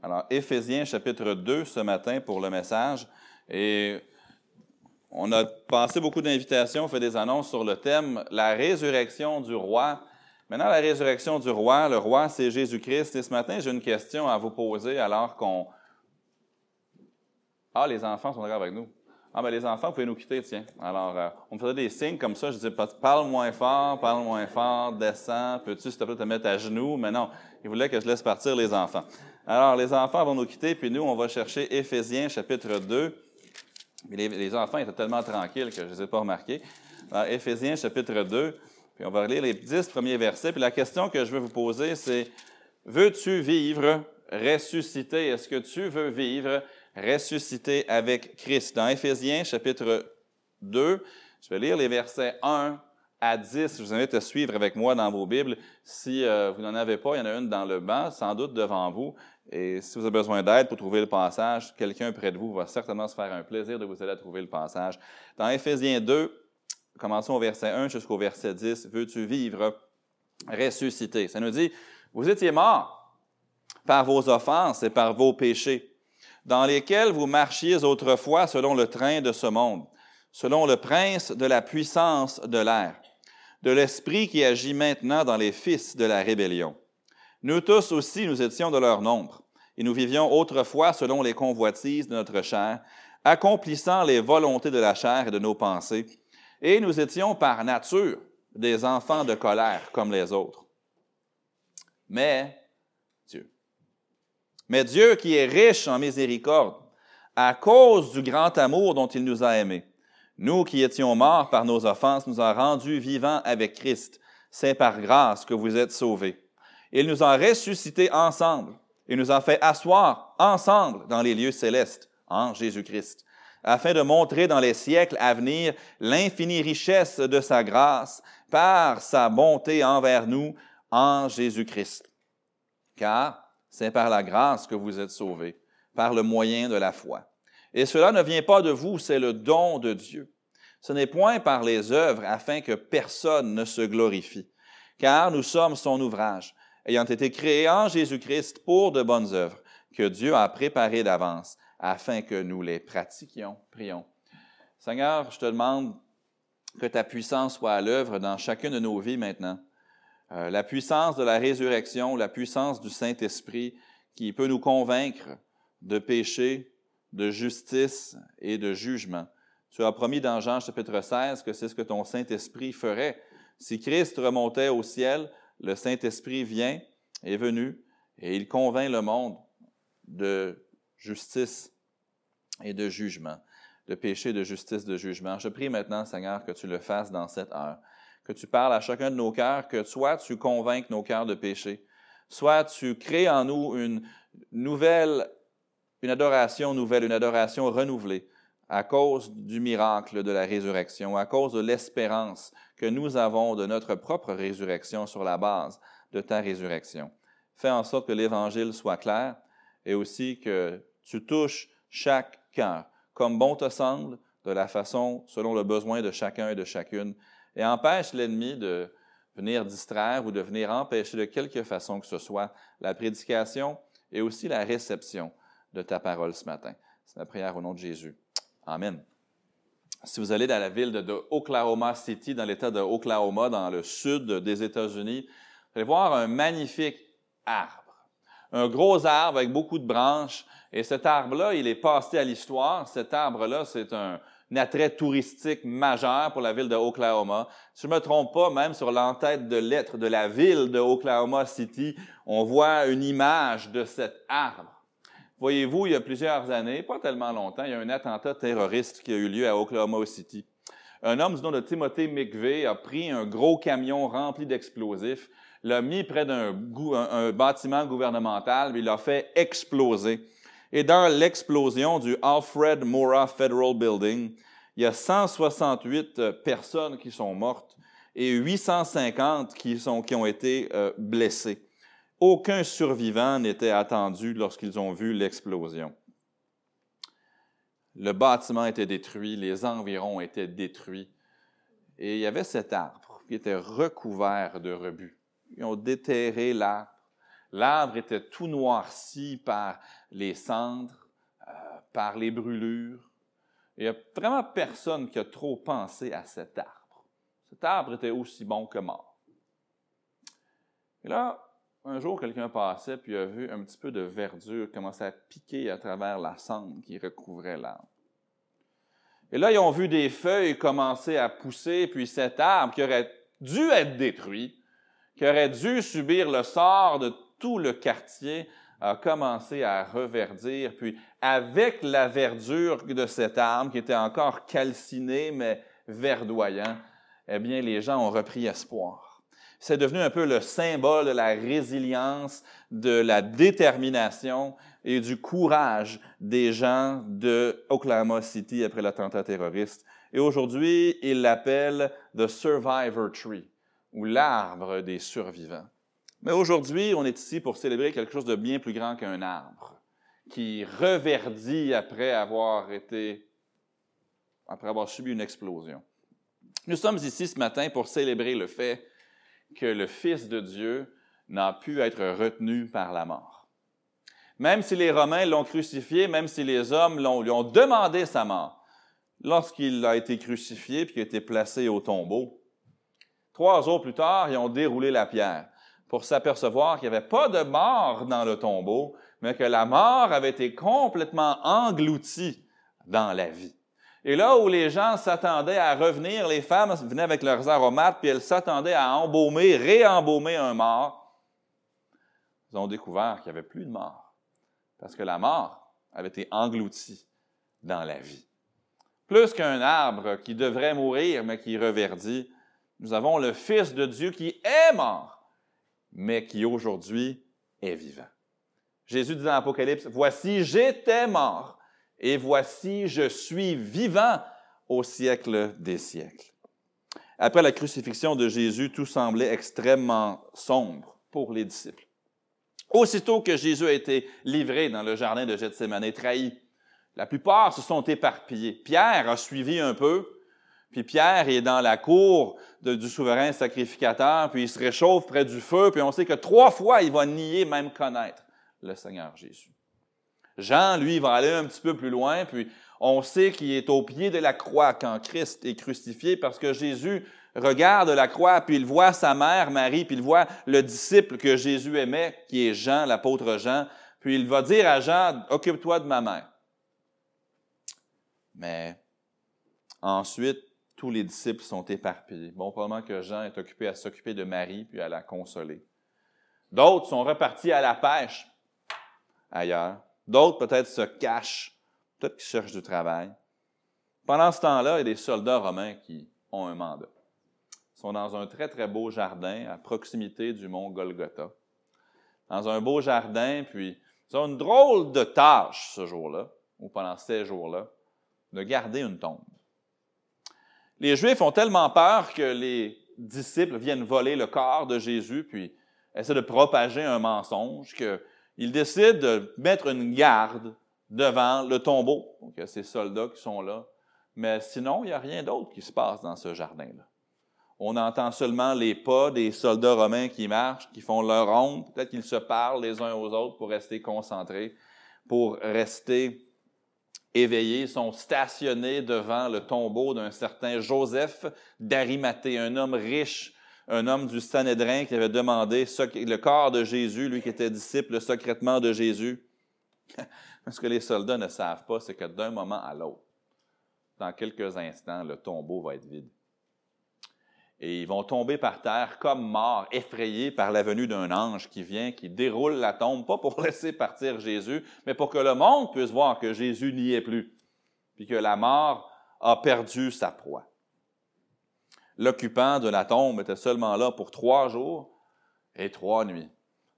Alors, Éphésiens chapitre 2 ce matin pour le message. Et on a passé beaucoup d'invitations, fait des annonces sur le thème La résurrection du roi. Maintenant, la résurrection du roi, le roi, c'est Jésus-Christ. Et ce matin, j'ai une question à vous poser alors qu'on. Ah, les enfants sont d'accord avec nous. Ah, ben les enfants, vous pouvez nous quitter, tiens. Alors, euh, on me faisait des signes comme ça. Je disais, parle moins fort, parle moins fort, descends. Peux-tu, s'il te plaît, te mettre à genoux? Mais non, il voulait que je laisse partir les enfants. Alors, les enfants vont nous quitter, puis nous, on va chercher Éphésiens chapitre 2. Les, les enfants étaient tellement tranquilles que je ne les ai pas remarqués. Alors, Éphésiens chapitre 2, puis on va lire les dix premiers versets. Puis la question que je veux vous poser, c'est, veux-tu vivre ressuscité? Est-ce que tu veux vivre ressuscité avec Christ? Dans Éphésiens chapitre 2, je vais lire les versets 1 à 10. Je vous invite à suivre avec moi dans vos Bibles. Si euh, vous n'en avez pas, il y en a une dans le banc, sans doute devant vous. Et si vous avez besoin d'aide pour trouver le passage, quelqu'un près de vous va certainement se faire un plaisir de vous aider à trouver le passage. Dans Éphésiens 2, commençons au verset 1 jusqu'au verset 10. Veux-tu vivre ressuscité? Ça nous dit, vous étiez morts par vos offenses et par vos péchés, dans lesquels vous marchiez autrefois selon le train de ce monde, selon le prince de la puissance de l'air de l'Esprit qui agit maintenant dans les fils de la rébellion. Nous tous aussi, nous étions de leur nombre, et nous vivions autrefois selon les convoitises de notre chair, accomplissant les volontés de la chair et de nos pensées, et nous étions par nature des enfants de colère comme les autres. Mais Dieu, mais Dieu qui est riche en miséricorde, à cause du grand amour dont il nous a aimés, nous qui étions morts par nos offenses, nous a rendus vivants avec Christ. C'est par grâce que vous êtes sauvés. Il nous a ressuscités ensemble et nous a fait asseoir ensemble dans les lieux célestes en Jésus-Christ, afin de montrer dans les siècles à venir l'infinie richesse de sa grâce par sa bonté envers nous en Jésus-Christ. Car c'est par la grâce que vous êtes sauvés, par le moyen de la foi. Et cela ne vient pas de vous, c'est le don de Dieu. Ce n'est point par les œuvres afin que personne ne se glorifie, car nous sommes son ouvrage, ayant été créés en Jésus-Christ pour de bonnes œuvres, que Dieu a préparées d'avance, afin que nous les pratiquions. Prions. Seigneur, je te demande que ta puissance soit à l'œuvre dans chacune de nos vies maintenant. Euh, la puissance de la résurrection, la puissance du Saint-Esprit qui peut nous convaincre de péché, de justice et de jugement. Tu as promis dans Jean chapitre 16 que c'est ce que ton Saint-Esprit ferait. Si Christ remontait au ciel, le Saint-Esprit vient, est venu, et il convainc le monde de justice et de jugement, de péché, de justice, de jugement. Je prie maintenant, Seigneur, que tu le fasses dans cette heure, que tu parles à chacun de nos cœurs, que soit tu convainques nos cœurs de péché, soit tu crées en nous une nouvelle une adoration nouvelle, une adoration renouvelée à cause du miracle de la résurrection, à cause de l'espérance que nous avons de notre propre résurrection sur la base de ta résurrection. Fais en sorte que l'Évangile soit clair et aussi que tu touches chaque cœur, comme bon te semble, de la façon selon le besoin de chacun et de chacune, et empêche l'ennemi de venir distraire ou de venir empêcher de quelque façon que ce soit la prédication et aussi la réception de ta parole ce matin. C'est ma prière au nom de Jésus. Amen. Si vous allez dans la ville de, Oklahoma City, dans l'État de Oklahoma, dans le sud des États-Unis, vous allez voir un magnifique arbre. Un gros arbre avec beaucoup de branches. Et cet arbre-là, il est passé à l'histoire. Cet arbre-là, c'est un, attrait touristique majeur pour la ville de Oklahoma. Si je ne me trompe pas, même sur l'entête de lettres de la ville de Oklahoma City, on voit une image de cet arbre. Voyez-vous, il y a plusieurs années, pas tellement longtemps, il y a un attentat terroriste qui a eu lieu à Oklahoma City. Un homme du nom de Timothy McVeigh a pris un gros camion rempli d'explosifs, l'a mis près d'un bâtiment gouvernemental, il l'a fait exploser. Et dans l'explosion du Alfred Mora Federal Building, il y a 168 personnes qui sont mortes et 850 qui, sont, qui ont été euh, blessées. Aucun survivant n'était attendu lorsqu'ils ont vu l'explosion. Le bâtiment était détruit, les environs étaient détruits. Et il y avait cet arbre qui était recouvert de rebuts. Ils ont déterré l'arbre. L'arbre était tout noirci par les cendres, euh, par les brûlures. il n'y a vraiment personne qui a trop pensé à cet arbre. Cet arbre était aussi bon que mort. Et là, un jour, quelqu'un passait puis a vu un petit peu de verdure commencer à piquer à travers la cendre qui recouvrait l'arbre. Et là, ils ont vu des feuilles commencer à pousser, puis cet arbre qui aurait dû être détruit, qui aurait dû subir le sort de tout le quartier, a commencé à reverdir. Puis, avec la verdure de cet arbre qui était encore calciné, mais verdoyant, eh bien, les gens ont repris espoir. C'est devenu un peu le symbole de la résilience, de la détermination et du courage des gens de Oklahoma City après l'attentat terroriste. Et aujourd'hui, ils l'appellent The Survivor Tree, ou l'arbre des survivants. Mais aujourd'hui, on est ici pour célébrer quelque chose de bien plus grand qu'un arbre, qui reverdit après avoir été, après avoir subi une explosion. Nous sommes ici ce matin pour célébrer le fait que le Fils de Dieu n'a pu être retenu par la mort. Même si les Romains l'ont crucifié, même si les hommes lui ont demandé sa mort, lorsqu'il a été crucifié puis qu'il a été placé au tombeau, trois jours plus tard, ils ont déroulé la pierre pour s'apercevoir qu'il n'y avait pas de mort dans le tombeau, mais que la mort avait été complètement engloutie dans la vie. Et là où les gens s'attendaient à revenir, les femmes venaient avec leurs aromates, puis elles s'attendaient à embaumer, réembaumer un mort. Ils ont découvert qu'il n'y avait plus de mort, parce que la mort avait été engloutie dans la vie. Plus qu'un arbre qui devrait mourir, mais qui reverdit, nous avons le Fils de Dieu qui est mort, mais qui aujourd'hui est vivant. Jésus dit dans l'Apocalypse, Voici, j'étais mort, et voici, je suis vivant au siècle des siècles. Après la crucifixion de Jésus, tout semblait extrêmement sombre pour les disciples. Aussitôt que Jésus a été livré dans le jardin de Gethsemane, trahi, la plupart se sont éparpillés. Pierre a suivi un peu, puis Pierre est dans la cour du souverain sacrificateur, puis il se réchauffe près du feu, puis on sait que trois fois, il va nier même connaître le Seigneur Jésus. Jean, lui, va aller un petit peu plus loin, puis on sait qu'il est au pied de la croix quand Christ est crucifié, parce que Jésus regarde la croix, puis il voit sa mère, Marie, puis il voit le disciple que Jésus aimait, qui est Jean, l'apôtre Jean, puis il va dire à Jean, occupe-toi de ma mère. Mais ensuite, tous les disciples sont éparpillés. Bon, probablement que Jean est occupé à s'occuper de Marie puis à la consoler. D'autres sont repartis à la pêche ailleurs. D'autres peut-être se cachent, peut-être qu'ils cherchent du travail. Pendant ce temps-là, il y a des soldats romains qui ont un mandat. Ils sont dans un très, très beau jardin à proximité du mont Golgotha. Dans un beau jardin, puis ils ont une drôle de tâche ce jour-là, ou pendant ces jours-là, de garder une tombe les Juifs ont tellement peur que les disciples viennent voler le corps de Jésus, puis essaient de propager un mensonge, qu'ils décident de mettre une garde devant le tombeau. Donc, il y a ces soldats qui sont là. Mais sinon, il n'y a rien d'autre qui se passe dans ce jardin-là. On entend seulement les pas des soldats romains qui marchent, qui font leur ronde. Peut-être qu'ils se parlent les uns aux autres pour rester concentrés, pour rester éveillés sont stationnés devant le tombeau d'un certain Joseph d'Arimathée, un homme riche, un homme du Sanhédrin qui avait demandé le corps de Jésus, lui qui était disciple secrètement de Jésus. Ce que les soldats ne savent pas, c'est que d'un moment à l'autre, dans quelques instants, le tombeau va être vide et ils vont tomber par terre comme morts, effrayés par la venue d'un ange qui vient, qui déroule la tombe, pas pour laisser partir Jésus, mais pour que le monde puisse voir que Jésus n'y est plus, puis que la mort a perdu sa proie. L'occupant de la tombe était seulement là pour trois jours et trois nuits.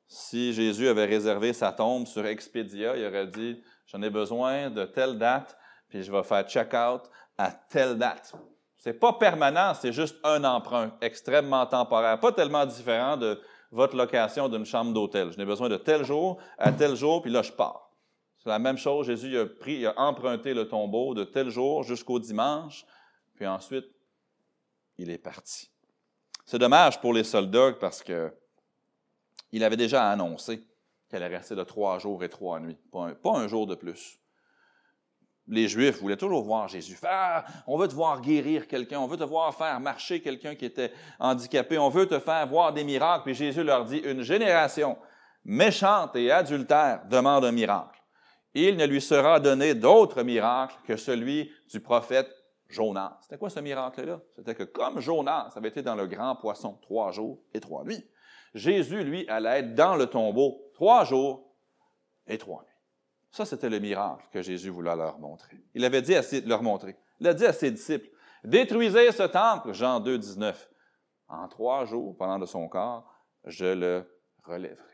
Si Jésus avait réservé sa tombe sur Expedia, il aurait dit, j'en ai besoin de telle date, puis je vais faire check-out à telle date. C'est pas permanent, c'est juste un emprunt extrêmement temporaire, pas tellement différent de votre location d'une chambre d'hôtel. Je n'ai besoin de tel jour à tel jour, puis là, je pars. C'est la même chose, Jésus a emprunté le tombeau de tel jour jusqu'au dimanche, puis ensuite, il est parti. C'est dommage pour les soldats parce que il avait déjà annoncé qu'elle allait rester de trois jours et trois nuits, pas un, jour de plus. Les Juifs voulaient toujours voir Jésus faire, on veut te voir guérir quelqu'un, on veut te voir faire marcher quelqu'un qui était handicapé, on veut te faire voir des miracles. Puis Jésus leur dit, une génération méchante et adultère demande un miracle. Il ne lui sera donné d'autre miracle que celui du prophète Jonas. C'était quoi ce miracle-là? C'était que comme Jonas avait été dans le grand poisson trois jours et trois nuits, Jésus, lui, allait être dans le tombeau trois jours et trois nuits. Ça, c'était le miracle que Jésus voulait leur montrer. Il avait dit à leur montrer. Il a dit à ses disciples, détruisez ce temple, Jean 2, 19. En trois jours, pendant de son corps, je le relèverai.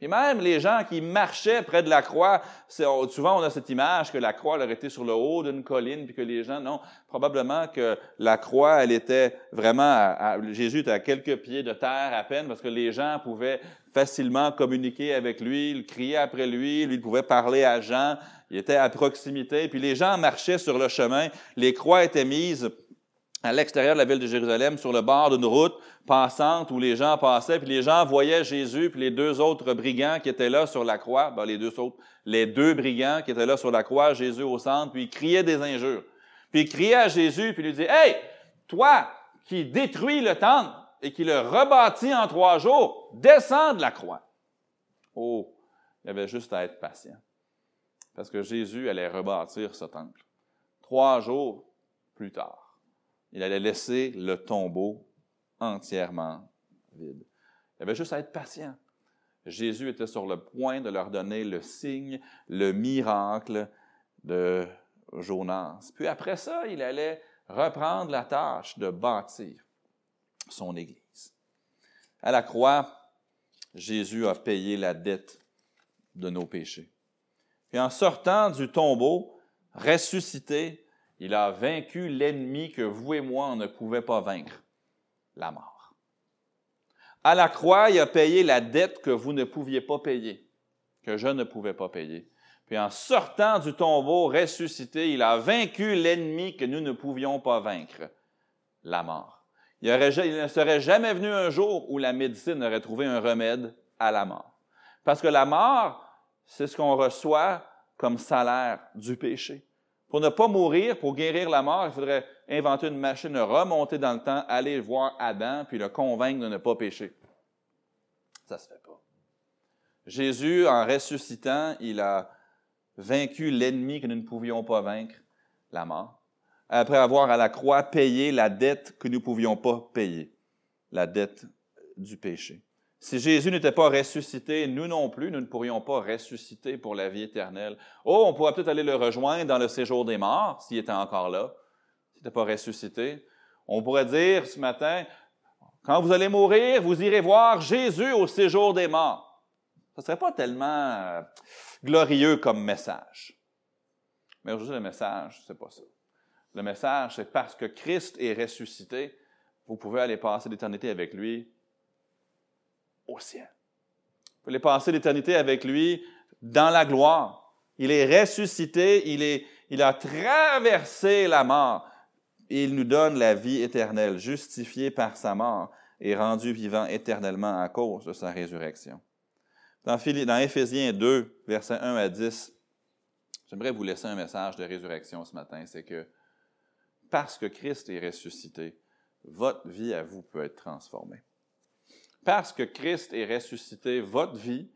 Et même les gens qui marchaient près de la croix, souvent on a cette image que la croix leur était sur le haut d'une colline, puis que les gens, non, probablement que la croix, elle était vraiment, Jésus était à quelques pieds de terre à peine, parce que les gens pouvaient facilement communiquer avec lui, il criait après lui, lui pouvait parler à Jean, il était à proximité, puis les gens marchaient sur le chemin, les croix étaient mises à l'extérieur de la ville de Jérusalem, sur le bord d'une route passante où les gens passaient, puis les gens voyaient Jésus, puis les deux autres brigands qui étaient là sur la croix, ben les deux autres, les deux brigands qui étaient là sur la croix, Jésus au centre, puis ils criaient des injures. Puis ils criaient à Jésus, puis lui disaient, Hey, toi qui détruis le temple et qui le rebâtis en trois jours, descends de la croix. Oh, il y avait juste à être patient. Parce que Jésus allait rebâtir ce temple. Trois jours plus tard. Il allait laisser le tombeau entièrement vide. Il avait juste à être patient. Jésus était sur le point de leur donner le signe, le miracle de Jonas. Puis après ça, il allait reprendre la tâche de bâtir son Église. À la croix, Jésus a payé la dette de nos péchés. Puis en sortant du tombeau, ressuscité, il a vaincu l'ennemi que vous et moi, ne pouvait pas vaincre, la mort. À la croix, il a payé la dette que vous ne pouviez pas payer, que je ne pouvais pas payer. Puis en sortant du tombeau ressuscité, il a vaincu l'ennemi que nous ne pouvions pas vaincre, la mort. Il, il, ne serait jamais venu un jour où la médecine aurait trouvé un remède à la mort. Parce que la mort, c'est ce qu'on reçoit comme salaire du péché. Pour ne pas mourir, pour guérir la mort, il faudrait inventer une machine, remonter dans le temps, aller voir Adam, puis le convaincre de ne pas pécher. Ça se fait pas. Jésus, en ressuscitant, il a vaincu l'ennemi que nous ne pouvions pas vaincre, la mort, après avoir à la croix payé la dette que nous ne pouvions pas payer, la dette du péché. Si Jésus n'était pas ressuscité, nous non plus, nous ne pourrions pas ressusciter pour la vie éternelle. Oh, on pourrait peut-être aller le rejoindre dans le séjour des morts, s'il était encore là, s'il n'était pas ressuscité. On pourrait dire ce matin, quand vous allez mourir, vous irez voir Jésus au séjour des morts. Ce ne serait pas tellement euh, glorieux comme message. Mais aujourd'hui, le message, c'est pas ça. Le message, c'est parce que Christ est ressuscité, vous pouvez aller passer l'éternité avec lui au ciel. Vous pouvez passer l'éternité avec lui dans la gloire. Il est ressuscité, il, a traversé la mort. il nous donne la vie éternelle, justifié par sa mort et rendu vivant éternellement à cause de sa résurrection. Dans, dans Éphésiens 2, versets 1 à 10, j'aimerais vous laisser un message de résurrection ce matin. C'est que parce que Christ est ressuscité, votre vie à vous peut être transformée parce que Christ est ressuscité, votre vie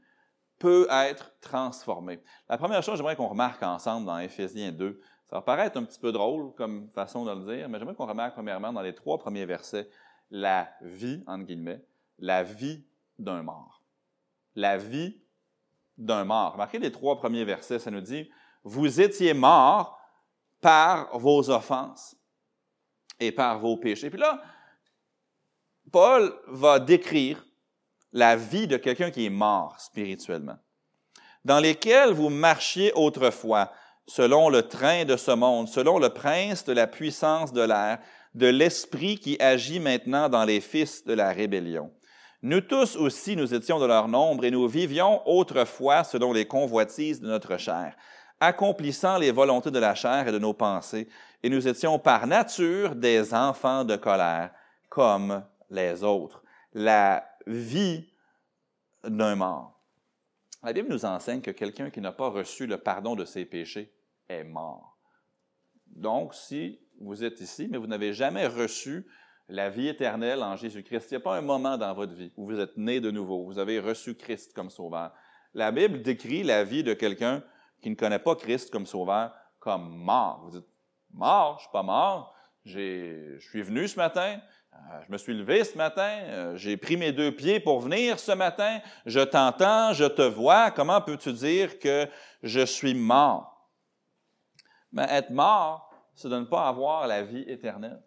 peut être transformée. La première chose, j'aimerais qu'on remarque ensemble dans Éphésiens 2, ça va paraître un petit peu drôle comme façon de le dire, mais j'aimerais qu'on remarque premièrement dans les trois premiers versets la vie, entre guillemets, la vie d'un mort. La vie d'un mort. Remarquez les trois premiers versets, ça nous dit, vous étiez morts par vos offenses et par vos péchés. Puis là, Paul va décrire la vie de quelqu'un qui est mort spirituellement, dans lesquels vous marchiez autrefois, selon le train de ce monde, selon le prince de la puissance de l'air, de l'esprit qui agit maintenant dans les fils de la rébellion. Nous tous aussi, nous étions de leur nombre et nous vivions autrefois selon les convoitises de notre chair, accomplissant les volontés de la chair et de nos pensées, et nous étions par nature des enfants de colère, comme les autres. La vie d'un mort. La Bible nous enseigne que quelqu'un qui n'a pas reçu le pardon de ses péchés est mort. Donc, si vous êtes ici, mais vous n'avez jamais reçu la vie éternelle en Jésus-Christ, il n'y a pas un moment dans votre vie où vous êtes né de nouveau, vous avez reçu Christ comme sauveur. La Bible décrit la vie de quelqu'un qui ne connaît pas Christ comme sauveur comme mort. Vous dites, mort, je ne suis pas mort, je suis venu ce matin, je me suis levé ce matin, euh, j'ai pris mes deux pieds pour venir ce matin, je t'entends, je te vois, comment peux-tu dire que je suis mort? Mais être mort, c'est de ne pas avoir la vie éternelle.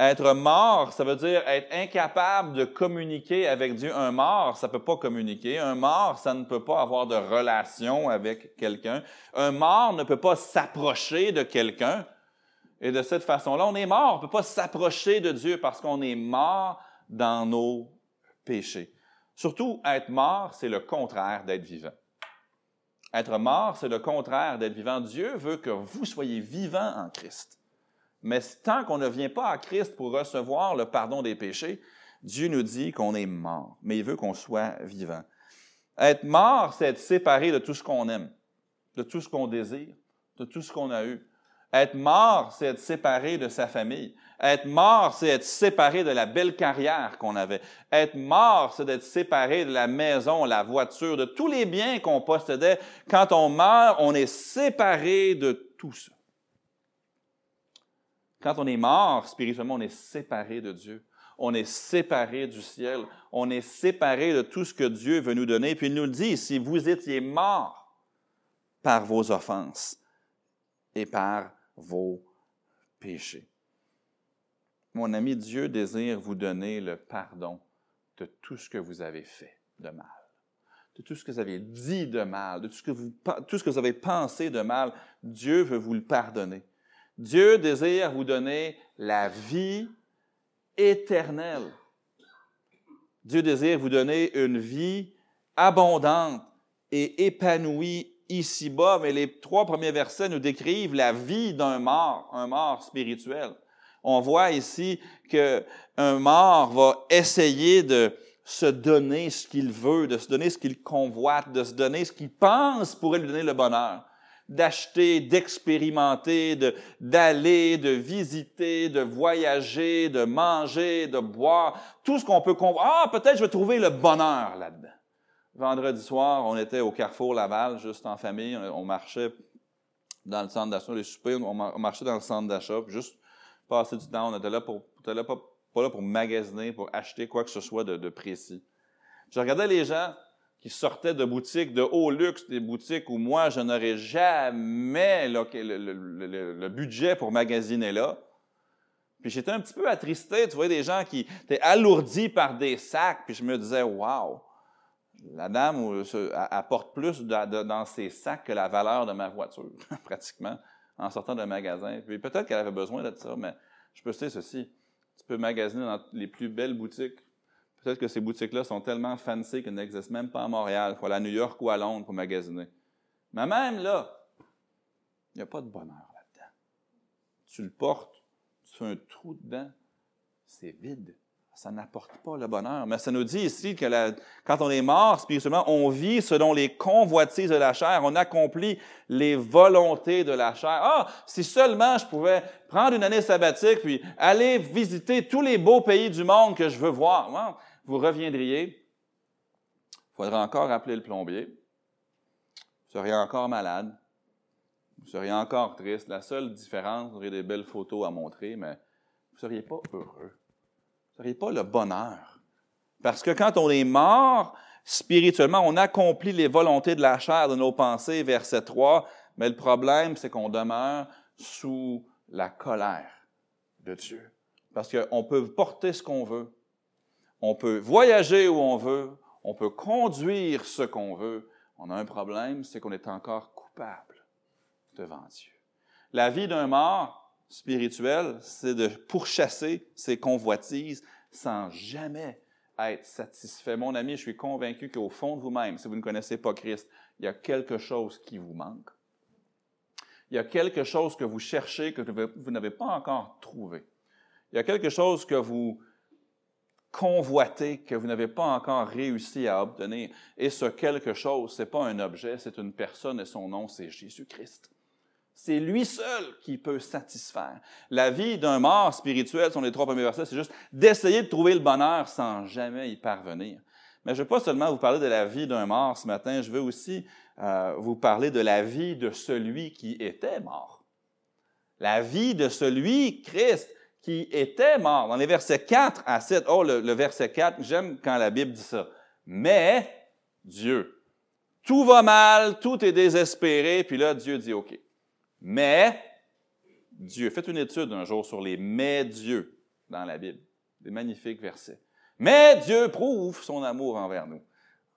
Être mort, ça veut dire être incapable de communiquer avec Dieu. Un mort, ça ne peut pas communiquer. Un mort, ça ne peut pas avoir de relation avec quelqu'un. Un mort ne peut pas s'approcher de quelqu'un. Et de cette façon-là, on est mort. On ne peut pas s'approcher de Dieu parce qu'on est mort dans nos péchés. Surtout, être mort, c'est le contraire d'être vivant. Être mort, c'est le contraire d'être vivant. Dieu veut que vous soyez vivant en Christ. Mais tant qu'on ne vient pas à Christ pour recevoir le pardon des péchés, Dieu nous dit qu'on est mort, mais il veut qu'on soit vivant. Être mort, c'est être séparé de tout ce qu'on aime, de tout ce qu'on désire, de tout ce qu'on a eu. Être mort, c'est être séparé de sa famille. Être mort, c'est être séparé de la belle carrière qu'on avait. Être mort, c'est d'être séparé de la maison, la voiture, de tous les biens qu'on possédait. Quand on meurt, on est séparé de tout ça. Quand on est mort, spirituellement, on est séparé de Dieu. On est séparé du ciel. On est séparé de tout ce que Dieu veut nous donner. Puis il nous dit, si vous étiez mort par vos offenses et par vos péchés. Mon ami, Dieu désire vous donner le pardon de tout ce que vous avez fait de mal, de tout ce que vous avez dit de mal, de tout ce que vous, tout ce que vous avez pensé de mal. Dieu veut vous le pardonner. Dieu désire vous donner la vie éternelle. Dieu désire vous donner une vie abondante et épanouie ici-bas, mais les trois premiers versets nous décrivent la vie d'un mort, un mort spirituel. On voit ici qu'un mort va essayer de se donner ce qu'il veut, de se donner ce qu'il convoite, de se donner ce qu'il pense pourrait lui donner le bonheur d'acheter, d'expérimenter, d'aller, de, visiter, de voyager, de manger, de boire, tout ce qu'on peut convoiter. Ah, peut-être je vais trouver le bonheur là-dedans. Vendredi soir, on était au Carrefour Laval, juste en famille. On marchait dans le centre d'achat, les soupers, on marchait dans le centre d'achat, juste passer du temps. On était là pour, là pas, là pour magasiner, pour acheter quoi que ce soit de, précis. Je regardais les gens qui sortaient de boutiques de haut luxe, des boutiques où moi, je n'aurais jamais le, le, budget pour magasiner là. Puis j'étais un petit peu attristé, tu vois, des gens qui étaient alourdis par des sacs, puis je me disais, wow, la dame apporte plus dans ses sacs que la valeur de ma voiture, pratiquement, en sortant d'un magasin. Peut-être qu'elle avait besoin de ça, mais je peux te dire ceci. Tu peux magasiner dans les plus belles boutiques. Peut-être que ces boutiques-là sont tellement fancy qu'elles n'existent même pas à Montréal. Il faut aller à New York ou à Londres pour magasiner. Mais même là, il n'y a pas de bonheur là-dedans. Tu le portes, tu fais un trou dedans, c'est vide ça n'apporte pas le bonheur. Mais ça nous dit ici que quand on est mort spirituellement, on vit selon les convoitises de la chair, on accomplit les volontés de la chair. Ah, si seulement je pouvais prendre une année sabbatique puis aller visiter tous les beaux pays du monde que je veux voir. vous reviendriez, il faudrait encore appeler le plombier, vous seriez encore malade, vous seriez encore triste. La seule différence, vous auriez des belles photos à montrer, mais vous ne seriez pas heureux pas le bonheur. Parce que quand on est mort spirituellement, on accomplit les volontés de la chair, de nos pensées, verset 3, mais le problème, c'est qu'on demeure sous la colère de Dieu. Parce qu'on peut porter ce qu'on veut, on peut voyager où on veut, on peut conduire ce qu'on veut. On a un problème, c'est qu'on est encore coupable devant Dieu. La vie d'un mort, spirituel, c'est de pourchasser ses convoitises sans jamais être satisfait. Mon ami, je suis convaincu qu'au fond de vous-même, si vous ne connaissez pas Christ, il y a quelque chose qui vous manque. Il y a quelque chose que vous cherchez que vous n'avez pas encore trouvé. Il y a quelque chose que vous convoitez, que vous n'avez pas encore réussi à obtenir. Et ce quelque chose, ce n'est pas un objet, c'est une personne et son nom, c'est Jésus-Christ. C'est lui seul qui peut satisfaire. La vie d'un mort spirituel, sont les trois premiers versets, c'est juste d'essayer de trouver le bonheur sans jamais y parvenir. Mais je ne veux pas seulement vous parler de la vie d'un mort ce matin, je veux aussi euh, vous parler de la vie de celui qui était mort. La vie de celui, Christ, qui était mort. Dans les versets 4 à 7, oh, le, le verset 4, j'aime quand la Bible dit ça. Mais Dieu. Tout va mal, tout est désespéré, puis là, Dieu dit OK. Mais Dieu. Faites une étude un jour sur les mais Dieu dans la Bible. Des magnifiques versets. Mais Dieu prouve son amour envers nous.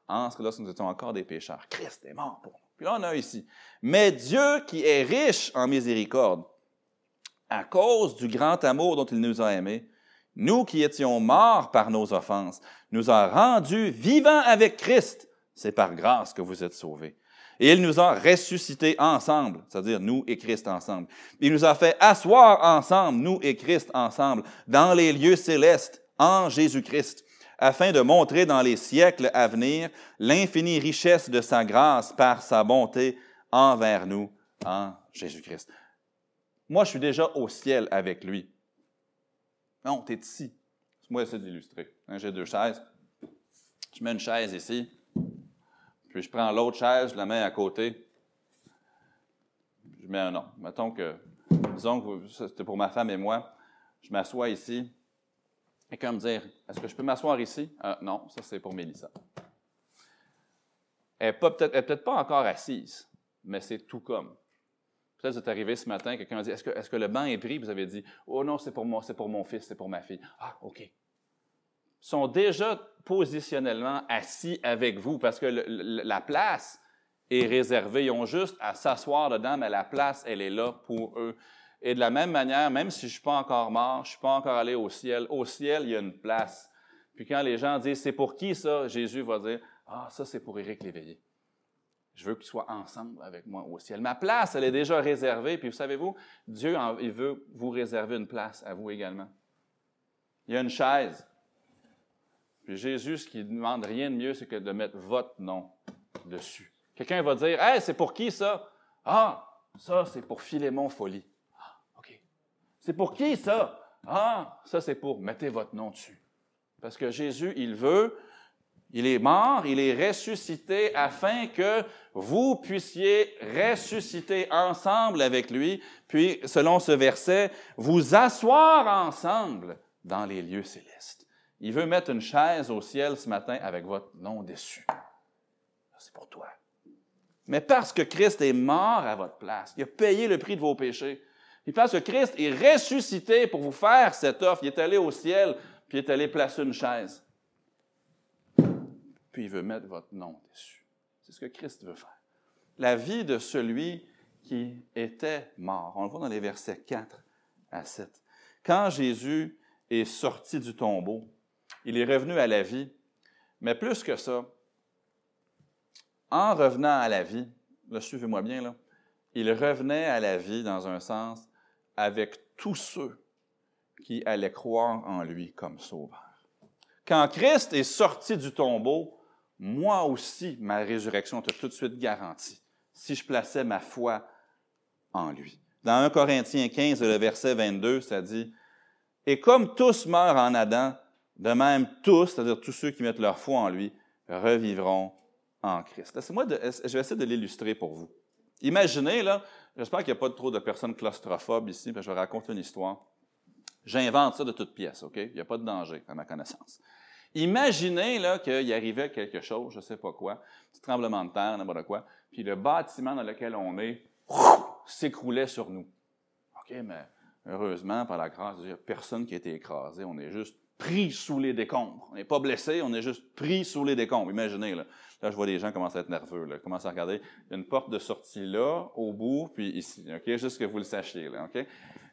En ce que là, nous étions encore des pécheurs. Christ est mort pour nous. Puis là, on a ici. Mais Dieu qui est riche en miséricorde, à cause du grand amour dont il nous a aimés, nous qui étions morts par nos offenses, nous a rendus vivants avec Christ. C'est par grâce que vous êtes sauvés. Et il nous a ressuscités ensemble, c'est-à-dire nous et Christ ensemble. Il nous a fait asseoir ensemble, nous et Christ ensemble, dans les lieux célestes, en Jésus-Christ, afin de montrer dans les siècles à venir l'infinie richesse de sa grâce par sa bonté envers nous en Jésus-Christ. Moi, je suis déjà au ciel avec lui. Non, tu es ici. Moi, j'essaie d'illustrer. Hein, j'ai deux chaises. Je mets une chaise ici. Puis je prends l'autre chaise, je la mets à côté. Je mets un nom. Mettons que, disons que c'était pour ma femme et moi. Je m'assois ici. Et comme dire, est-ce que je peux m'asseoir ici? Euh, non, ça c'est pour Mélissa. Elle n'est peut-être peut pas encore assise, mais c'est tout comme. Peut-être que vous êtes arrivé ce matin, quelqu'un a dit, est-ce que, que, le banc est pris? Vous avez dit, oh non, c'est pour moi, c'est pour mon fils, c'est pour ma fille. Ah, OK sont déjà positionnellement assis avec vous parce que la place est réservée. Ils ont juste à s'asseoir dedans, mais la place, elle est là pour eux. Et de la même manière, même si je ne suis pas encore mort, je ne suis pas encore allé au ciel, au ciel, il y a une place. Puis quand les gens disent, c'est pour qui ça? Jésus va dire, ah, ça c'est pour Éric Léveillé. Je veux qu'il soit ensemble avec moi au ciel. Ma place, elle est déjà réservée. Puis vous savez-vous, Dieu, il veut vous réserver une place à vous également. Il y a une chaise. Puis Jésus, ce qui ne demande rien de mieux, c'est que de mettre votre nom dessus. Quelqu'un va dire Hey, c'est pour qui ça Ah, ça, c'est pour Philémon Folie. Ah, OK. C'est pour qui ça Ah, ça, c'est pour mettez votre nom dessus. Parce que Jésus, il veut, il est mort, il est ressuscité afin que vous puissiez ressusciter ensemble avec lui, puis, selon ce verset, vous asseoir ensemble dans les lieux célestes. Il veut mettre une chaise au ciel ce matin avec votre nom dessus. C'est pour toi. Mais parce que Christ est mort à votre place, il a payé le prix de vos péchés, et parce que Christ est ressuscité pour vous faire cette offre, il est allé au ciel, puis il est allé placer une chaise. Puis il veut mettre votre nom dessus. C'est ce que Christ veut faire. La vie de celui qui était mort. On le voit dans les versets 4 à 7. Quand Jésus est sorti du tombeau, il est revenu à la vie. Mais plus que ça, en revenant à la vie, là, suivez-moi bien, là, il revenait à la vie dans un sens avec tous ceux qui allaient croire en lui comme sauveur. Quand Christ est sorti du tombeau, moi aussi, ma résurrection était tout de suite garantie si je plaçais ma foi en lui. Dans 1 Corinthiens 15, le verset 22, ça dit, Et comme tous meurent en Adam, de même, tous, c'est-à-dire tous ceux qui mettent leur foi en lui, revivront en Christ. Laissez-moi je vais essayer de l'illustrer pour vous. Imaginez, là, j'espère qu'il n'y a pas trop de personnes claustrophobes ici, parce je vais raconter une histoire. J'invente ça de toutes pièces, OK? Il n'y a pas de danger, à ma connaissance. Imaginez là, qu'il arrivait quelque chose, je ne sais pas quoi, petit tremblement de terre, n'importe quoi, puis le bâtiment dans lequel on est s'écroulait sur nous. OK, mais heureusement, par la grâce, n'y a personne qui a été écrasé. On est juste pris sous les décombres. On n'est pas blessé, on est juste pris sous les décombres. Imaginez, là. Là, je vois des gens commencer à être nerveux, là. Commencent à regarder. Il y a une porte de sortie là, au bout, puis ici. OK? Juste que vous le sachiez, là. OK?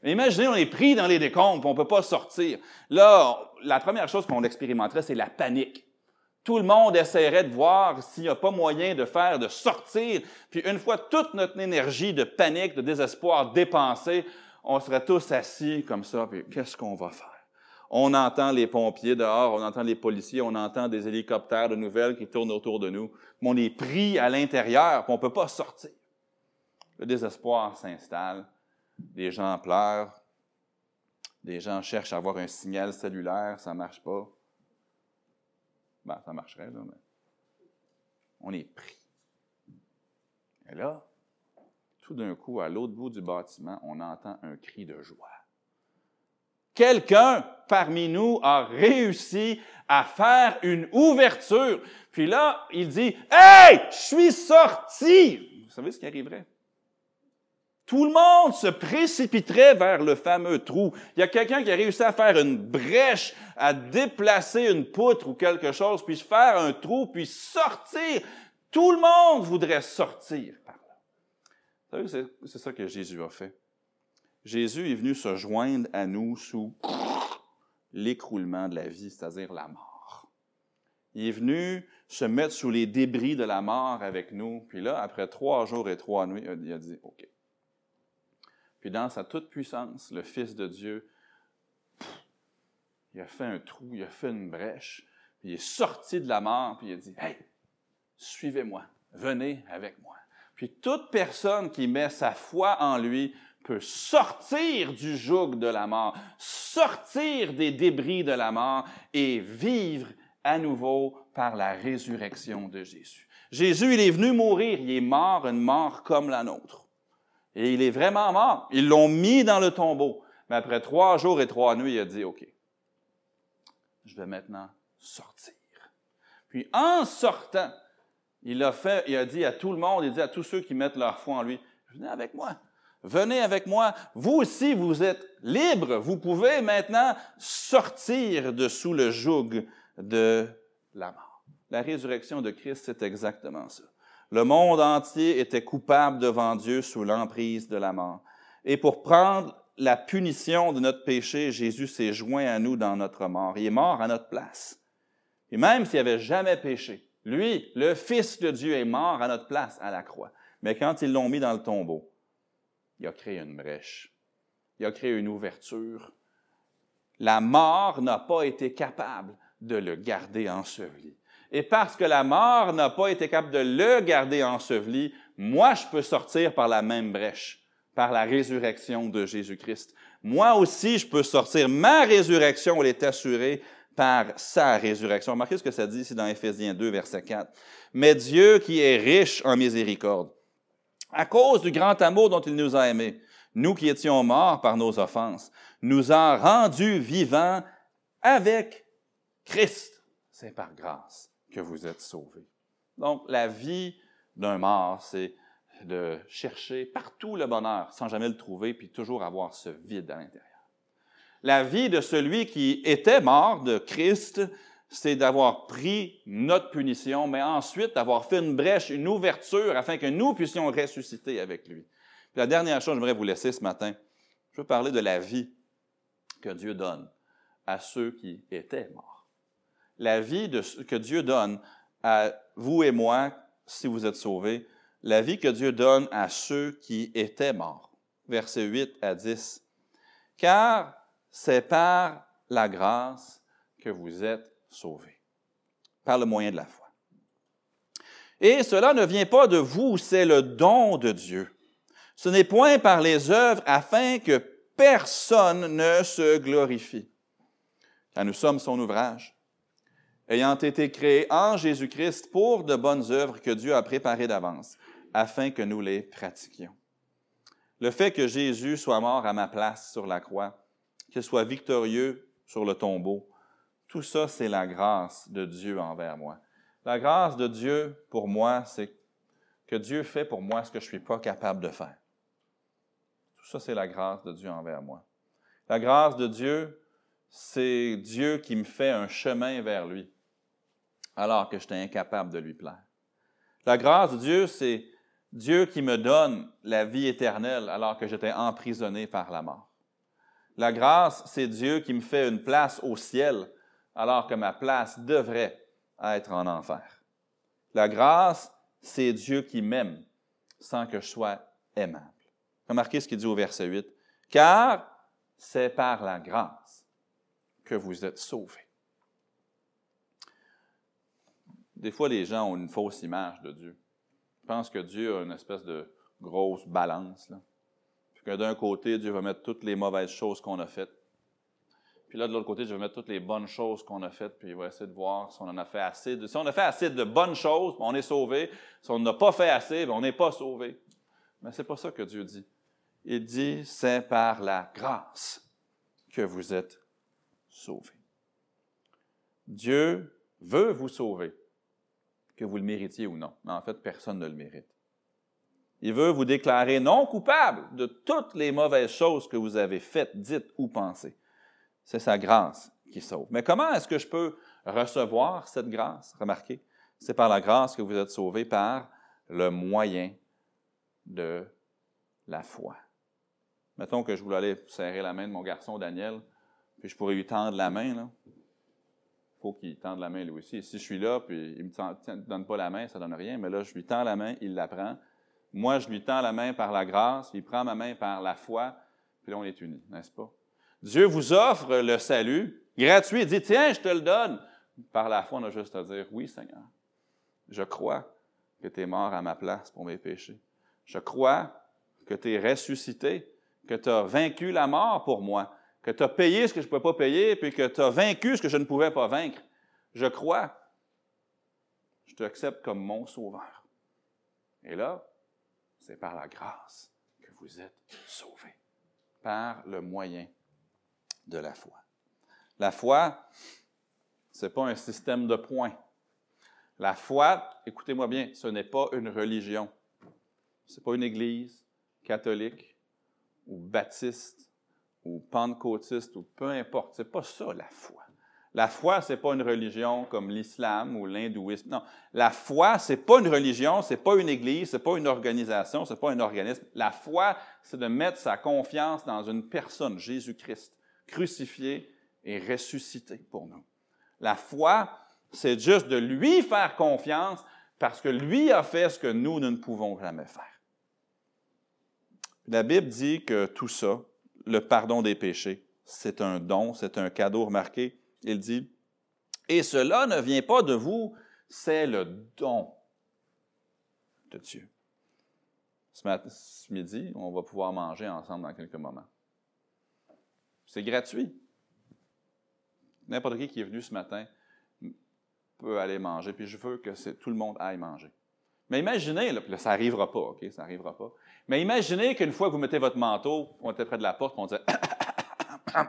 imaginez, on est pris dans les décombres, on ne peut pas sortir. Là, la première chose qu'on expérimenterait, c'est la panique. Tout le monde essaierait de voir s'il n'y a pas moyen de faire, de sortir. Puis une fois toute notre énergie de panique, de désespoir dépensée, on serait tous assis comme ça, puis qu'est-ce qu'on va faire? On entend les pompiers dehors, on entend les policiers, on entend des hélicoptères de nouvelles qui tournent autour de nous. Mais on est pris à l'intérieur, on ne peut pas sortir. Le désespoir s'installe. Des gens pleurent. Des gens cherchent à avoir un signal cellulaire, ça ne marche pas. Ben, ça marcherait, là, mais on est pris. Et là, tout d'un coup, à l'autre bout du bâtiment, on entend un cri de joie. Quelqu'un parmi nous a réussi à faire une ouverture. Puis là, il dit, Hey, je suis sorti. Vous savez ce qui arriverait? Tout le monde se précipiterait vers le fameux trou. Il y a quelqu'un qui a réussi à faire une brèche, à déplacer une poutre ou quelque chose, puis faire un trou, puis sortir. Tout le monde voudrait sortir vous savez, c'est ça que Jésus a fait. Jésus est venu se joindre à nous sous l'écroulement de la vie, c'est-à-dire la mort. Il est venu se mettre sous les débris de la mort avec nous. Puis là, après trois jours et trois nuits, il a dit, OK. Puis dans sa toute-puissance, le Fils de Dieu, il a fait un trou, il a fait une brèche, puis il est sorti de la mort, puis il a dit, Hey, suivez-moi, venez avec moi. Puis toute personne qui met sa foi en lui sortir du joug de la mort, sortir des débris de la mort et vivre à nouveau par la résurrection de Jésus. Jésus, il est venu mourir, il est mort une mort comme la nôtre. Et il est vraiment mort. Ils l'ont mis dans le tombeau. Mais après trois jours et trois nuits, il a dit, OK, je vais maintenant sortir. Puis en sortant, il a fait, il a dit à tout le monde, il dit à tous ceux qui mettent leur foi en lui, venez avec moi. Venez avec moi. Vous aussi, vous êtes libres. Vous pouvez maintenant sortir de sous le joug de la mort. La résurrection de Christ, c'est exactement ça. Le monde entier était coupable devant Dieu sous l'emprise de la mort. Et pour prendre la punition de notre péché, Jésus s'est joint à nous dans notre mort. Il est mort à notre place. Et même s'il n'avait jamais péché, lui, le Fils de Dieu, est mort à notre place à la croix. Mais quand ils l'ont mis dans le tombeau, il a créé une brèche. Il a créé une ouverture. La mort n'a pas été capable de le garder enseveli. Et parce que la mort n'a pas été capable de le garder enseveli, moi, je peux sortir par la même brèche, par la résurrection de Jésus-Christ. Moi aussi, je peux sortir. Ma résurrection, elle est assurée par sa résurrection. Remarquez ce que ça dit ici dans Éphésiens 2, verset 4. Mais Dieu qui est riche en miséricorde, à cause du grand amour dont il nous a aimés, nous qui étions morts par nos offenses, nous a rendus vivants avec Christ. C'est par grâce que vous êtes sauvés. Donc, la vie d'un mort, c'est de chercher partout le bonheur sans jamais le trouver, puis toujours avoir ce vide à l'intérieur. La vie de celui qui était mort, de Christ, c'est d'avoir pris notre punition, mais ensuite d'avoir fait une brèche, une ouverture, afin que nous puissions ressusciter avec lui. la dernière chose que j'aimerais vous laisser ce matin, je veux parler de la vie que Dieu donne à ceux qui étaient morts. La vie que Dieu donne à vous et moi, si vous êtes sauvés, la vie que Dieu donne à ceux qui étaient morts. Versets 8 à 10. Car c'est par la grâce que vous êtes sauvés, par le moyen de la foi. Et cela ne vient pas de vous, c'est le don de Dieu. Ce n'est point par les œuvres afin que personne ne se glorifie. Car nous sommes son ouvrage, ayant été créés en Jésus-Christ pour de bonnes œuvres que Dieu a préparées d'avance, afin que nous les pratiquions. Le fait que Jésus soit mort à ma place sur la croix, qu'il soit victorieux sur le tombeau. Tout ça, c'est la grâce de Dieu envers moi. La grâce de Dieu pour moi, c'est que Dieu fait pour moi ce que je ne suis pas capable de faire. Tout ça, c'est la grâce de Dieu envers moi. La grâce de Dieu, c'est Dieu qui me fait un chemin vers lui, alors que j'étais incapable de lui plaire. La grâce de Dieu, c'est Dieu qui me donne la vie éternelle, alors que j'étais emprisonné par la mort. La grâce, c'est Dieu qui me fait une place au ciel, alors que ma place devrait être en enfer. La grâce, c'est Dieu qui m'aime sans que je sois aimable. Remarquez ce qu'il dit au verset 8. Car c'est par la grâce que vous êtes sauvés. Des fois, les gens ont une fausse image de Dieu. Ils pensent que Dieu a une espèce de grosse balance. Puis que d'un côté, Dieu va mettre toutes les mauvaises choses qu'on a faites. Puis là, de l'autre côté, Dieu va mettre toutes les bonnes choses qu'on a faites, puis il va essayer de voir si on en a fait assez. Si on a fait assez de bonnes choses, on est sauvé. Si on n'a pas fait assez, on n'est pas sauvé. Mais c'est pas ça que Dieu dit. Il dit, c'est par la grâce que vous êtes sauvés. Dieu veut vous sauver, que vous le méritiez ou non. Mais en fait, personne ne le mérite. Il veut vous déclarer non coupable de toutes les mauvaises choses que vous avez faites, dites ou pensées. C'est sa grâce qui sauve. Mais comment est-ce que je peux recevoir cette grâce? Remarquez, c'est par la grâce que vous êtes sauvés par le moyen de la foi. Mettons que je voulais aller serrer la main de mon garçon Daniel, puis je pourrais lui tendre la main. Il faut qu'il tende la main lui aussi. si je suis là, puis il ne me donne pas la main, ça ne donne rien, mais là, je lui tends la main, il la prend. Moi, je lui tends la main par la grâce, il prend ma main par la foi, puis là, on est unis, n'est-ce pas? Dieu vous offre le salut gratuit. Il dit, tiens, je te le donne. Par la foi, on a juste à dire, oui, Seigneur, je crois que tu es mort à ma place pour mes péchés. Je crois que tu es ressuscité, que tu as vaincu la mort pour moi, que tu as payé ce que je ne pouvais pas payer, puis que tu as vaincu ce que je ne pouvais pas vaincre. Je crois. Je t'accepte comme mon sauveur. Et là, c'est par la grâce que vous êtes sauvés, par le moyen de la foi. La foi, ce n'est pas un système de points. La foi, écoutez-moi bien, ce n'est pas une religion. Ce n'est pas une église catholique ou baptiste ou pentecôtiste ou peu importe. Ce n'est pas ça la foi. La foi, ce n'est pas une religion comme l'islam ou l'hindouisme. Non. La foi, ce n'est pas une religion, ce n'est pas une église, ce n'est pas une organisation, ce n'est pas un organisme. La foi, c'est de mettre sa confiance dans une personne, Jésus-Christ, crucifié et ressuscité pour nous. La foi, c'est juste de lui faire confiance parce que lui a fait ce que nous, ne pouvons jamais faire. La Bible dit que tout ça, le pardon des péchés, c'est un don, c'est un cadeau remarqué il dit, et cela ne vient pas de vous, c'est le don de Dieu. Ce, midi, on va pouvoir manger ensemble dans quelques moments. C'est gratuit. N'importe qui qui est venu ce matin peut aller manger, puis je veux que tout le monde aille manger. Mais imaginez, là, ça n'arrivera pas, OK? Ça n'arrivera pas. Mais imaginez qu'une fois que vous mettez votre manteau, on était près de la porte, on disait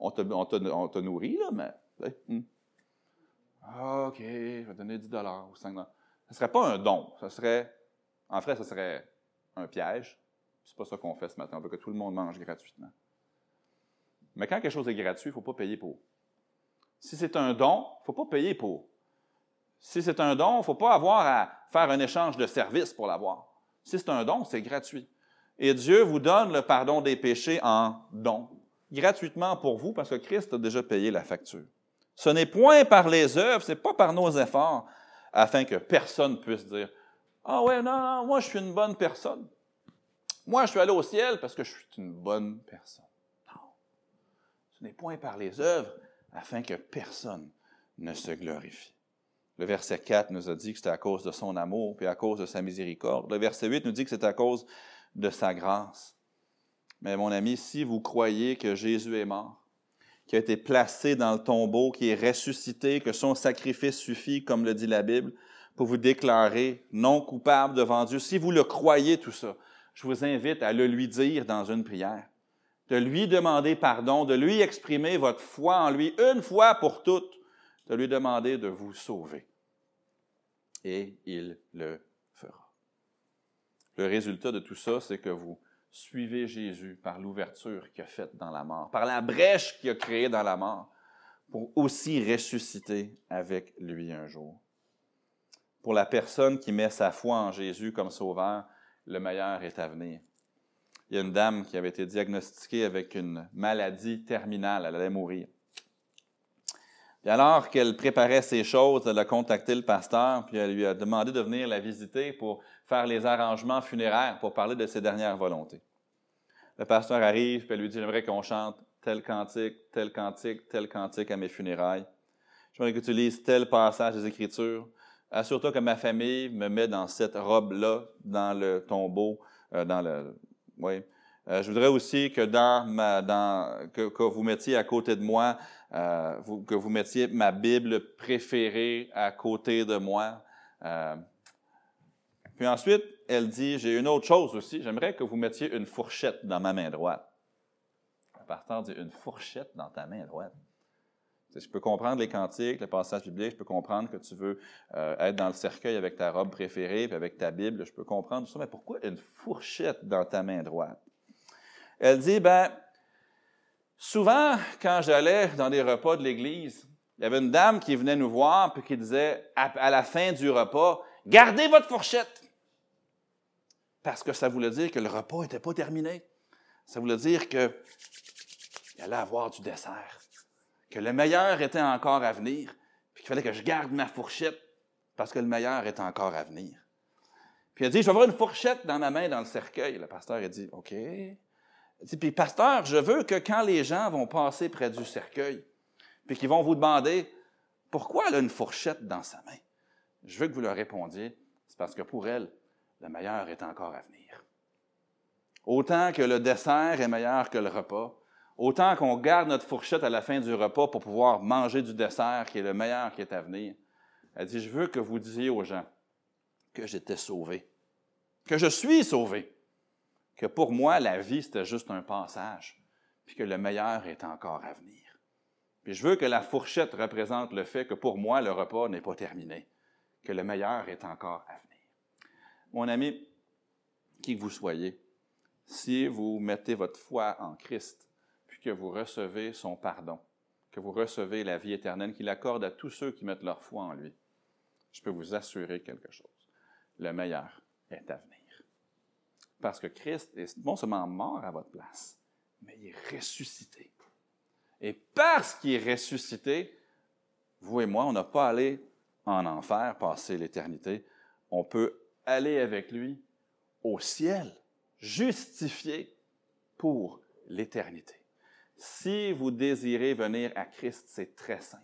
on te, on, te, nourrit, là, mais. Hmm. Ah, OK, je vais donner 10 ou 5 Ce ne serait pas un don. Ce serait. En fait, ce serait un piège. C'est pas ça qu'on fait ce matin. On veut que tout le monde mange gratuitement. Mais quand quelque chose est gratuit, il ne faut pas payer pour. Si c'est un don, il ne faut pas payer pour. Si c'est un don, il ne faut pas avoir à faire un échange de services pour l'avoir. Si c'est un don, c'est gratuit. Et Dieu vous donne le pardon des péchés en don gratuitement pour vous parce que Christ a déjà payé la facture. Ce n'est point par les œuvres, ce n'est pas par nos efforts, afin que personne puisse dire Ah ouais, non, non, moi je suis une bonne personne. Moi je suis allé au ciel parce que je suis une bonne personne. Non. Ce n'est point par les œuvres, afin que personne ne se glorifie. Le verset 4 nous a dit que c'était à cause de son amour, puis à cause de sa miséricorde. Le verset 8 nous dit que c'est à cause de sa grâce. Mais mon ami, si vous croyez que Jésus est mort, qu'il a été placé dans le tombeau, qu'il est ressuscité, que son sacrifice suffit, comme le dit la Bible, pour vous déclarer non coupable devant Dieu, si vous le croyez tout ça, je vous invite à le lui dire dans une prière, de lui demander pardon, de lui exprimer votre foi en lui une fois pour toutes, de lui demander de vous sauver. Et il le fera. Le résultat de tout ça, c'est que vous Suivez Jésus par l'ouverture qu'il a faite dans la mort, par la brèche qu'il a créée dans la mort, pour aussi ressusciter avec lui un jour. Pour la personne qui met sa foi en Jésus comme sauveur, le meilleur est à venir. Il y a une dame qui avait été diagnostiquée avec une maladie terminale, elle allait mourir. Et alors qu'elle préparait ses choses, elle a contacté le pasteur, puis elle lui a demandé de venir la visiter pour faire les arrangements funéraires, pour parler de ses dernières volontés. Le pasteur arrive, puis elle lui dit, j'aimerais qu'on chante tel cantique, tel cantique, tel cantique à mes funérailles. J'aimerais que tu lises tel passage des Écritures. Assure-toi que ma famille me met dans cette robe-là, dans le tombeau, euh, dans le... Oui. Euh, je voudrais aussi que dans ma, que, que vous mettiez à côté de moi, euh, que vous mettiez ma Bible préférée à côté de moi. Puis ensuite, elle dit, j'ai une autre chose aussi, j'aimerais que vous mettiez une fourchette dans ma main droite. Le pasteur dit, une fourchette dans ta main droite. Je peux comprendre les cantiques, le passage biblique, je peux comprendre que tu veux euh, être dans le cercueil avec ta robe préférée, puis avec ta Bible, je peux comprendre tout ça, mais pourquoi une fourchette dans ta main droite? Elle dit, ben, souvent, quand j'allais dans des repas de l'Église, il y avait une dame qui venait nous voir, puis qui disait, à la fin du repas, gardez votre fourchette parce que ça voulait dire que le repas n'était pas terminé. Ça voulait dire qu'il allait avoir du dessert, que le meilleur était encore à venir, puis qu'il fallait que je garde ma fourchette parce que le meilleur est encore à venir. Puis il a dit, je vais avoir une fourchette dans ma main dans le cercueil. Le pasteur a dit, OK. Il dit, puis pasteur, je veux que quand les gens vont passer près du cercueil, puis qu'ils vont vous demander, pourquoi elle a une fourchette dans sa main? Je veux que vous leur répondiez, c'est parce que pour elle, le meilleur est encore à venir. Autant que le dessert est meilleur que le repas, autant qu'on garde notre fourchette à la fin du repas pour pouvoir manger du dessert qui est le meilleur qui est à venir. Elle dit, je veux que vous disiez aux gens que j'étais sauvé, que je suis sauvé, que pour moi, la vie, c'était juste un passage, puis que le meilleur est encore à venir. Puis je veux que la fourchette représente le fait que pour moi, le repas n'est pas terminé, que le meilleur est encore à venir. Mon ami, qui que vous soyez, si vous mettez votre foi en Christ, que vous recevez son pardon, que vous recevez la vie éternelle qu'il accorde à tous ceux qui mettent leur foi en lui, je peux vous assurer quelque chose. Le meilleur est à venir. Parce que Christ est non seulement mort à votre place, mais il est ressuscité. Et parce qu'il est ressuscité, vous et moi, on n'a pas allé en enfer passer l'éternité. On peut aller avec lui au ciel, justifié pour l'éternité. Si vous désirez venir à Christ, c'est très simple.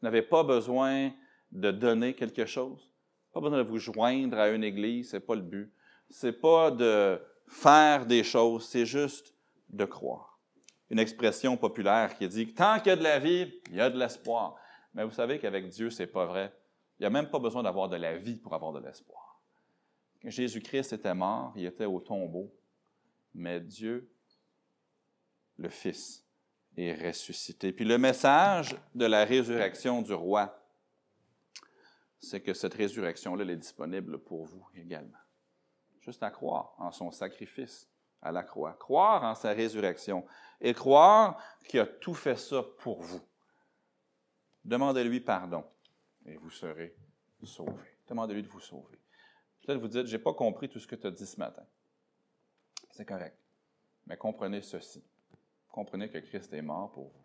Vous n'avez pas besoin de donner quelque chose, pas besoin de vous joindre à une église, c'est pas le but. C'est pas de faire des choses, c'est juste de croire. Une expression populaire qui dit tant qu'il y a de la vie, il y a de l'espoir. Mais vous savez qu'avec Dieu, c'est pas vrai. Il n'y a même pas besoin d'avoir de la vie pour avoir de l'espoir. Jésus-Christ était mort, il était au tombeau, mais Dieu, le Fils, est ressuscité. Puis le message de la résurrection du roi, c'est que cette résurrection-là, est disponible pour vous également. Juste à croire en son sacrifice à la croix, croire en sa résurrection et croire qu'il a tout fait ça pour vous. Demandez-lui pardon et vous serez sauvés. Demandez-lui de vous sauver. Peut-être vous dites, j'ai pas compris tout ce que tu as dit ce matin. C'est correct. Mais comprenez ceci. Comprenez que Christ est mort pour vous,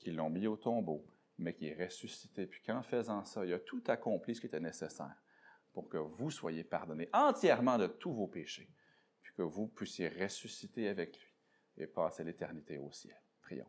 qu'ils l'ont mis au tombeau, mais qu'il est ressuscité. Puis qu'en faisant ça, il a tout accompli ce qui était nécessaire pour que vous soyez pardonnés entièrement de tous vos péchés, puis que vous puissiez ressusciter avec lui et passer l'éternité au ciel. Prions.